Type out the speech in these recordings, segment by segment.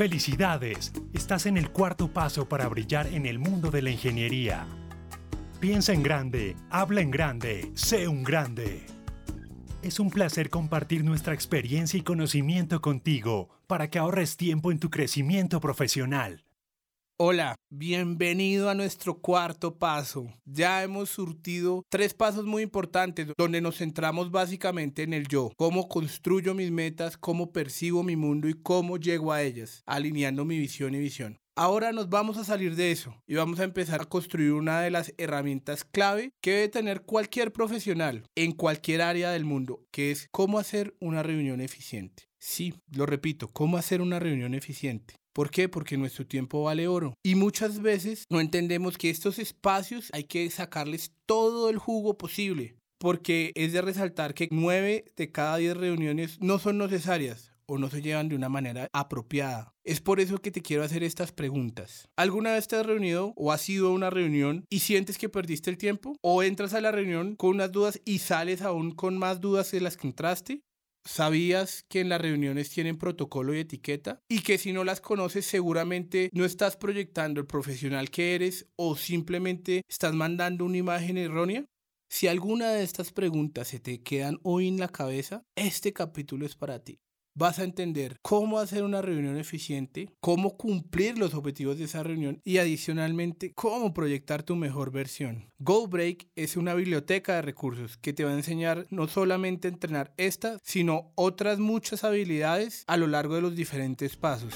Felicidades, estás en el cuarto paso para brillar en el mundo de la ingeniería. Piensa en grande, habla en grande, sé un grande. Es un placer compartir nuestra experiencia y conocimiento contigo para que ahorres tiempo en tu crecimiento profesional. Hola, bienvenido a nuestro cuarto paso. Ya hemos surtido tres pasos muy importantes donde nos centramos básicamente en el yo, cómo construyo mis metas, cómo percibo mi mundo y cómo llego a ellas, alineando mi visión y visión. Ahora nos vamos a salir de eso y vamos a empezar a construir una de las herramientas clave que debe tener cualquier profesional en cualquier área del mundo, que es cómo hacer una reunión eficiente. Sí, lo repito, cómo hacer una reunión eficiente. ¿Por qué? Porque nuestro tiempo vale oro. Y muchas veces no entendemos que estos espacios hay que sacarles todo el jugo posible. Porque es de resaltar que 9 de cada 10 reuniones no son necesarias o no se llevan de una manera apropiada. Es por eso que te quiero hacer estas preguntas. ¿Alguna vez te has reunido o has ido a una reunión y sientes que perdiste el tiempo? ¿O entras a la reunión con unas dudas y sales aún con más dudas de las que entraste? ¿Sabías que en las reuniones tienen protocolo y etiqueta? Y que si no las conoces seguramente no estás proyectando el profesional que eres o simplemente estás mandando una imagen errónea? Si alguna de estas preguntas se te quedan hoy en la cabeza, este capítulo es para ti vas a entender cómo hacer una reunión eficiente, cómo cumplir los objetivos de esa reunión y adicionalmente cómo proyectar tu mejor versión. GoBreak es una biblioteca de recursos que te va a enseñar no solamente a entrenar esta, sino otras muchas habilidades a lo largo de los diferentes pasos.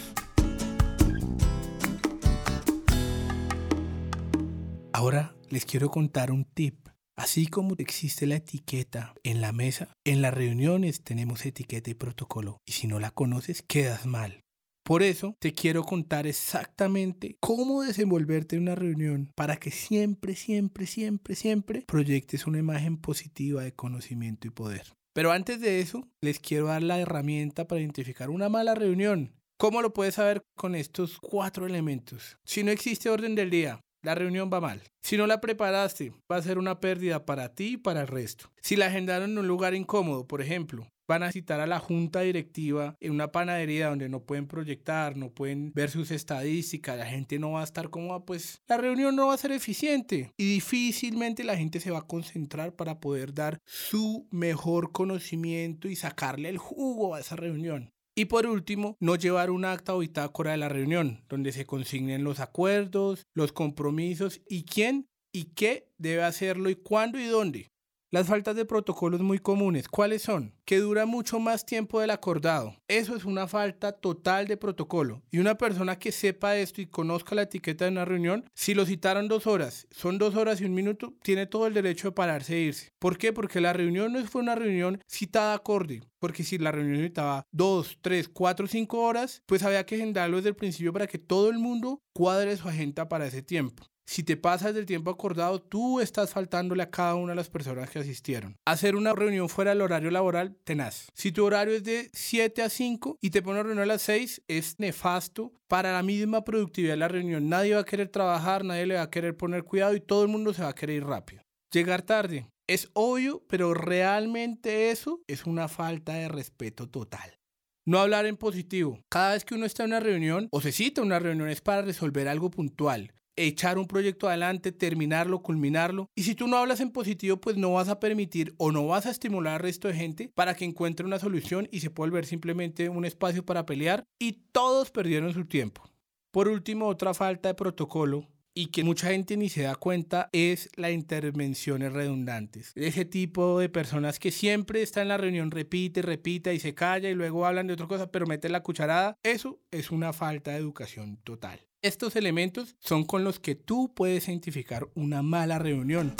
Ahora les quiero contar un tip Así como existe la etiqueta en la mesa, en las reuniones tenemos etiqueta y protocolo. Y si no la conoces, quedas mal. Por eso te quiero contar exactamente cómo desenvolverte en una reunión para que siempre, siempre, siempre, siempre proyectes una imagen positiva de conocimiento y poder. Pero antes de eso, les quiero dar la herramienta para identificar una mala reunión. ¿Cómo lo puedes saber con estos cuatro elementos? Si no existe orden del día, la reunión va mal. Si no la preparaste, va a ser una pérdida para ti y para el resto. Si la agendaron en un lugar incómodo, por ejemplo, van a citar a la junta directiva en una panadería donde no pueden proyectar, no pueden ver sus estadísticas, la gente no va a estar cómoda, pues la reunión no va a ser eficiente y difícilmente la gente se va a concentrar para poder dar su mejor conocimiento y sacarle el jugo a esa reunión. Y por último, no llevar un acta o bitácora de la reunión, donde se consignen los acuerdos, los compromisos y quién y qué debe hacerlo y cuándo y dónde. Las faltas de protocolos muy comunes, ¿cuáles son? Que dura mucho más tiempo del acordado. Eso es una falta total de protocolo. Y una persona que sepa esto y conozca la etiqueta de una reunión, si lo citaron dos horas, son dos horas y un minuto, tiene todo el derecho de pararse e irse. ¿Por qué? Porque la reunión no fue una reunión citada acorde. Porque si la reunión necesitaba dos, tres, cuatro, cinco horas, pues había que agendarlo desde el principio para que todo el mundo cuadre su agenda para ese tiempo. Si te pasas del tiempo acordado, tú estás faltándole a cada una de las personas que asistieron. Hacer una reunión fuera del horario laboral, tenaz. Si tu horario es de 7 a 5 y te pones a reunión a las 6, es nefasto para la misma productividad de la reunión. Nadie va a querer trabajar, nadie le va a querer poner cuidado y todo el mundo se va a querer ir rápido. Llegar tarde. Es obvio, pero realmente eso es una falta de respeto total. No hablar en positivo. Cada vez que uno está en una reunión o se cita una reunión es para resolver algo puntual echar un proyecto adelante, terminarlo, culminarlo. Y si tú no hablas en positivo, pues no vas a permitir o no vas a estimular al resto de gente para que encuentre una solución y se pueda volver simplemente un espacio para pelear y todos perdieron su tiempo. Por último, otra falta de protocolo y que mucha gente ni se da cuenta es la intervenciones redundantes. Ese tipo de personas que siempre está en la reunión, repite, repite y se calla y luego hablan de otra cosa, pero mete la cucharada. Eso es una falta de educación total. Estos elementos son con los que tú puedes identificar una mala reunión.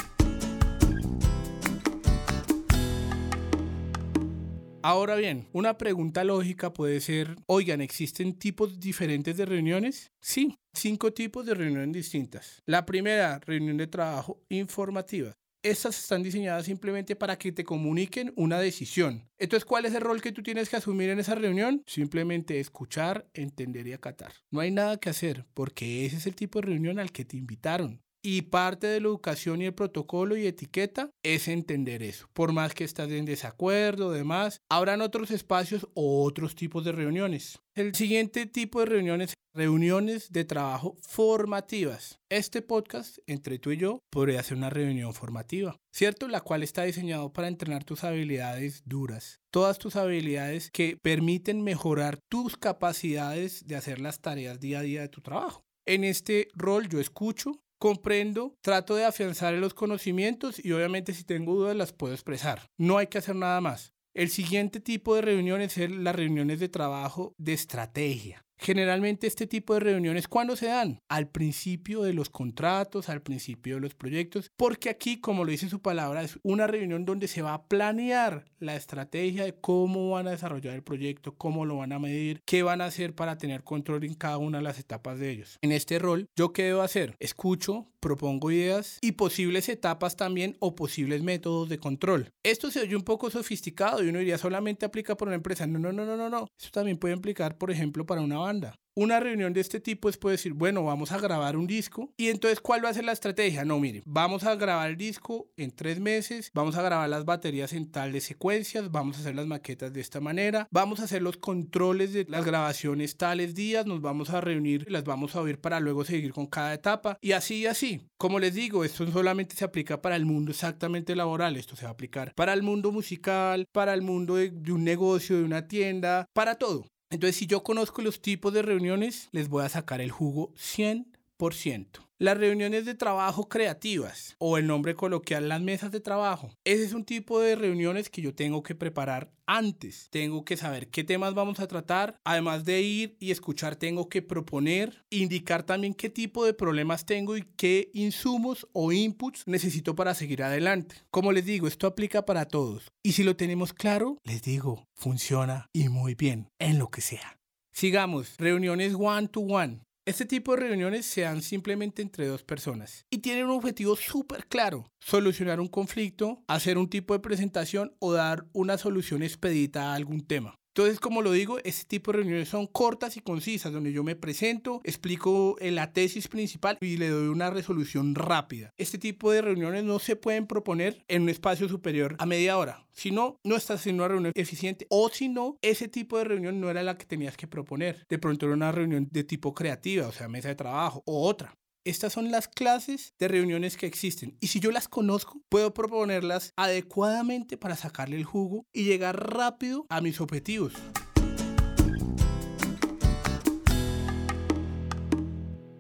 Ahora bien, una pregunta lógica puede ser, oigan, ¿existen tipos diferentes de reuniones? Sí, cinco tipos de reuniones distintas. La primera, reunión de trabajo informativa. estas están diseñadas simplemente para que te comuniquen una decisión. Entonces, ¿cuál es el rol que tú tienes que asumir en esa reunión? Simplemente escuchar, entender y acatar. No hay nada que hacer porque ese es el tipo de reunión al que te invitaron. Y parte de la educación y el protocolo y etiqueta es entender eso. Por más que estás en desacuerdo, demás, habrán otros espacios o otros tipos de reuniones. El siguiente tipo de reuniones, reuniones de trabajo formativas. Este podcast, entre tú y yo, podría ser una reunión formativa, ¿cierto? La cual está diseñado para entrenar tus habilidades duras. Todas tus habilidades que permiten mejorar tus capacidades de hacer las tareas día a día de tu trabajo. En este rol yo escucho, comprendo, trato de afianzar los conocimientos y obviamente si tengo dudas las puedo expresar. No hay que hacer nada más. El siguiente tipo de reuniones es las reuniones de trabajo de estrategia. Generalmente este tipo de reuniones, ¿cuándo se dan? Al principio de los contratos, al principio de los proyectos, porque aquí, como lo dice su palabra, es una reunión donde se va a planear la estrategia de cómo van a desarrollar el proyecto, cómo lo van a medir, qué van a hacer para tener control en cada una de las etapas de ellos. En este rol, ¿yo qué debo hacer? Escucho, propongo ideas y posibles etapas también o posibles métodos de control. Esto se oye un poco sofisticado y uno diría solamente aplica para una empresa. No, no, no, no, no. Esto también puede implicar, por ejemplo, para una banda. Una reunión de este tipo es puede decir, bueno, vamos a grabar un disco y entonces ¿cuál va a ser la estrategia? No, mire, vamos a grabar el disco en tres meses, vamos a grabar las baterías en tal de secuencias, vamos a hacer las maquetas de esta manera, vamos a hacer los controles de las grabaciones tales días, nos vamos a reunir, las vamos a oír para luego seguir con cada etapa y así y así. Como les digo, esto solamente se aplica para el mundo exactamente laboral, esto se va a aplicar para el mundo musical, para el mundo de un negocio, de una tienda, para todo. Entonces, si yo conozco los tipos de reuniones, les voy a sacar el jugo 100%. Las reuniones de trabajo creativas o el nombre coloquial las mesas de trabajo. Ese es un tipo de reuniones que yo tengo que preparar antes. Tengo que saber qué temas vamos a tratar. Además de ir y escuchar, tengo que proponer, indicar también qué tipo de problemas tengo y qué insumos o inputs necesito para seguir adelante. Como les digo, esto aplica para todos. Y si lo tenemos claro, les digo, funciona y muy bien en lo que sea. Sigamos, reuniones one to one. Este tipo de reuniones se dan simplemente entre dos personas y tienen un objetivo súper claro, solucionar un conflicto, hacer un tipo de presentación o dar una solución expedita a algún tema. Entonces, como lo digo, este tipo de reuniones son cortas y concisas, donde yo me presento, explico la tesis principal y le doy una resolución rápida. Este tipo de reuniones no se pueden proponer en un espacio superior a media hora. Si no, no estás haciendo una reunión eficiente o si no, ese tipo de reunión no era la que tenías que proponer. De pronto era una reunión de tipo creativa, o sea, mesa de trabajo o otra. Estas son las clases de reuniones que existen y si yo las conozco, puedo proponerlas adecuadamente para sacarle el jugo y llegar rápido a mis objetivos.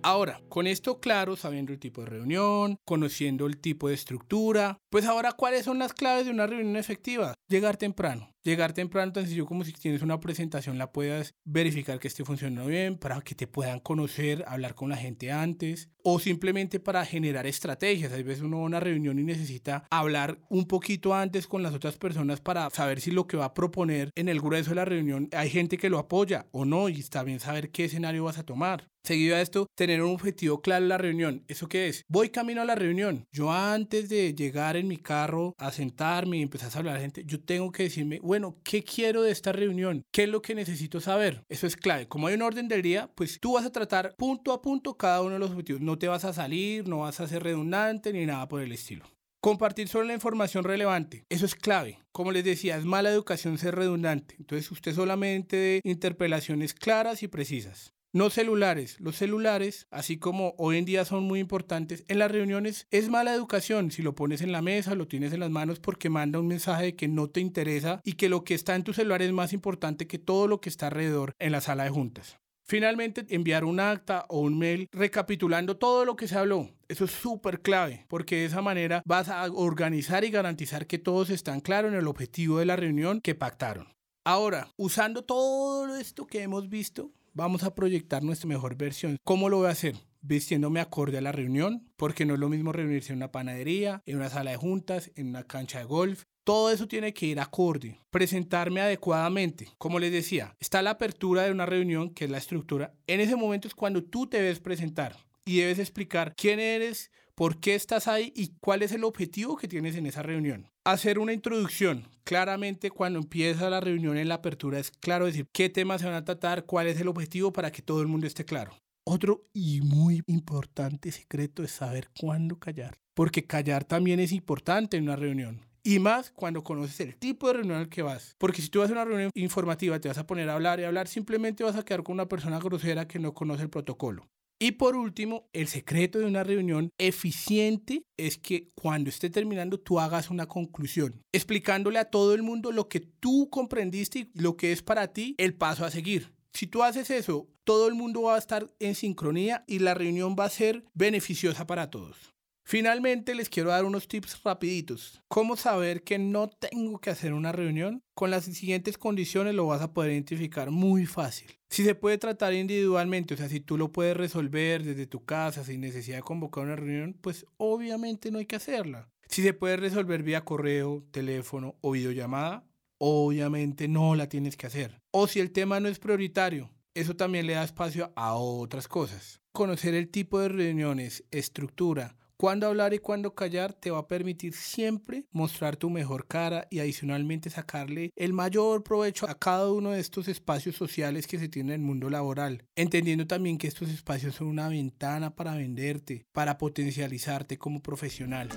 Ahora, con esto claro, sabiendo el tipo de reunión, conociendo el tipo de estructura, pues ahora, ¿cuáles son las claves de una reunión efectiva? Llegar temprano. Llegar temprano tan sencillo como si tienes una presentación la puedas verificar que esté funcionando bien, para que te puedan conocer, hablar con la gente antes, o simplemente para generar estrategias. Hay veces uno va a una reunión y necesita hablar un poquito antes con las otras personas para saber si lo que va a proponer en el grueso de la reunión hay gente que lo apoya o no, y está bien saber qué escenario vas a tomar. Seguido a esto, tener un objetivo claro en la reunión. ¿Eso qué es? Voy camino a la reunión. Yo antes de llegar en mi carro a sentarme y empezar a hablar a la gente, yo tengo que decirme, bueno, ¿qué quiero de esta reunión? ¿Qué es lo que necesito saber? Eso es clave. Como hay un orden del día, pues tú vas a tratar punto a punto cada uno de los objetivos. No te vas a salir, no vas a ser redundante ni nada por el estilo. Compartir solo la información relevante. Eso es clave. Como les decía, es mala educación ser redundante. Entonces usted solamente interpelaciones claras y precisas. No celulares. Los celulares, así como hoy en día son muy importantes, en las reuniones es mala educación si lo pones en la mesa, lo tienes en las manos porque manda un mensaje de que no te interesa y que lo que está en tu celular es más importante que todo lo que está alrededor en la sala de juntas. Finalmente, enviar un acta o un mail recapitulando todo lo que se habló. Eso es súper clave, porque de esa manera vas a organizar y garantizar que todos están claros en el objetivo de la reunión que pactaron. Ahora, usando todo esto que hemos visto, vamos a proyectar nuestra mejor versión. ¿Cómo lo voy a hacer? Vistiéndome acorde a la reunión, porque no es lo mismo reunirse en una panadería, en una sala de juntas, en una cancha de golf. Todo eso tiene que ir acorde. Presentarme adecuadamente. Como les decía, está la apertura de una reunión, que es la estructura. En ese momento es cuando tú te debes presentar y debes explicar quién eres, por qué estás ahí y cuál es el objetivo que tienes en esa reunión. Hacer una introducción. Claramente cuando empieza la reunión en la apertura es claro decir qué temas se van a tratar, cuál es el objetivo para que todo el mundo esté claro. Otro y muy importante secreto es saber cuándo callar, porque callar también es importante en una reunión. Y más cuando conoces el tipo de reunión al que vas. Porque si tú vas a una reunión informativa, te vas a poner a hablar y hablar, simplemente vas a quedar con una persona grosera que no conoce el protocolo. Y por último, el secreto de una reunión eficiente es que cuando esté terminando tú hagas una conclusión, explicándole a todo el mundo lo que tú comprendiste y lo que es para ti el paso a seguir. Si tú haces eso, todo el mundo va a estar en sincronía y la reunión va a ser beneficiosa para todos. Finalmente les quiero dar unos tips rapiditos. ¿Cómo saber que no tengo que hacer una reunión? Con las siguientes condiciones lo vas a poder identificar muy fácil. Si se puede tratar individualmente, o sea, si tú lo puedes resolver desde tu casa sin necesidad de convocar una reunión, pues obviamente no hay que hacerla. Si se puede resolver vía correo, teléfono o videollamada, obviamente no la tienes que hacer. O si el tema no es prioritario, eso también le da espacio a otras cosas. Conocer el tipo de reuniones, estructura, cuándo hablar y cuándo callar te va a permitir siempre mostrar tu mejor cara y adicionalmente sacarle el mayor provecho a cada uno de estos espacios sociales que se tienen en el mundo laboral, entendiendo también que estos espacios son una ventana para venderte, para potencializarte como profesional.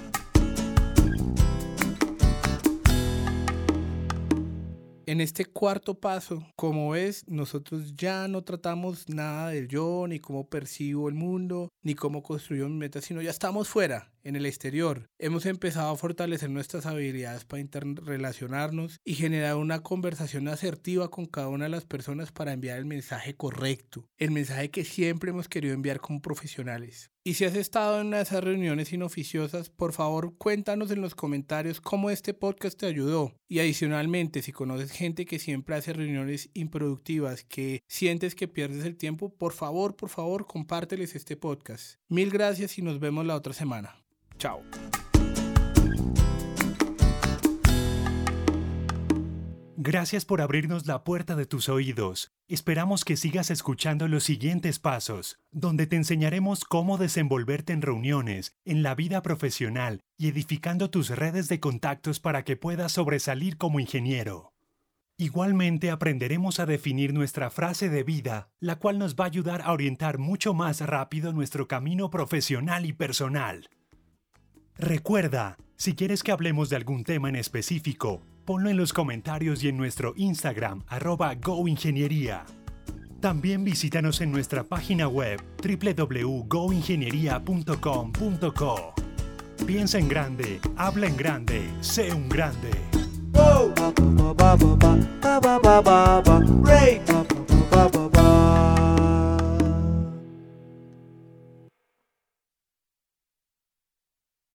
En este cuarto paso, como ves, nosotros ya no tratamos nada del yo, ni cómo percibo el mundo, ni cómo construyo mi meta, sino ya estamos fuera, en el exterior. Hemos empezado a fortalecer nuestras habilidades para interrelacionarnos y generar una conversación asertiva con cada una de las personas para enviar el mensaje correcto, el mensaje que siempre hemos querido enviar como profesionales. Y si has estado en una de esas reuniones inoficiosas, por favor cuéntanos en los comentarios cómo este podcast te ayudó. Y adicionalmente, si conoces gente que siempre hace reuniones improductivas, que sientes que pierdes el tiempo, por favor, por favor, compárteles este podcast. Mil gracias y nos vemos la otra semana. Chao. Gracias por abrirnos la puerta de tus oídos. Esperamos que sigas escuchando los siguientes pasos, donde te enseñaremos cómo desenvolverte en reuniones, en la vida profesional y edificando tus redes de contactos para que puedas sobresalir como ingeniero. Igualmente aprenderemos a definir nuestra frase de vida, la cual nos va a ayudar a orientar mucho más rápido nuestro camino profesional y personal. Recuerda, si quieres que hablemos de algún tema en específico, ponlo en los comentarios y en nuestro Instagram arroba goingeniería. También visítanos en nuestra página web www.goingeniería.com.co. Piensa en grande, habla en grande, sé un grande.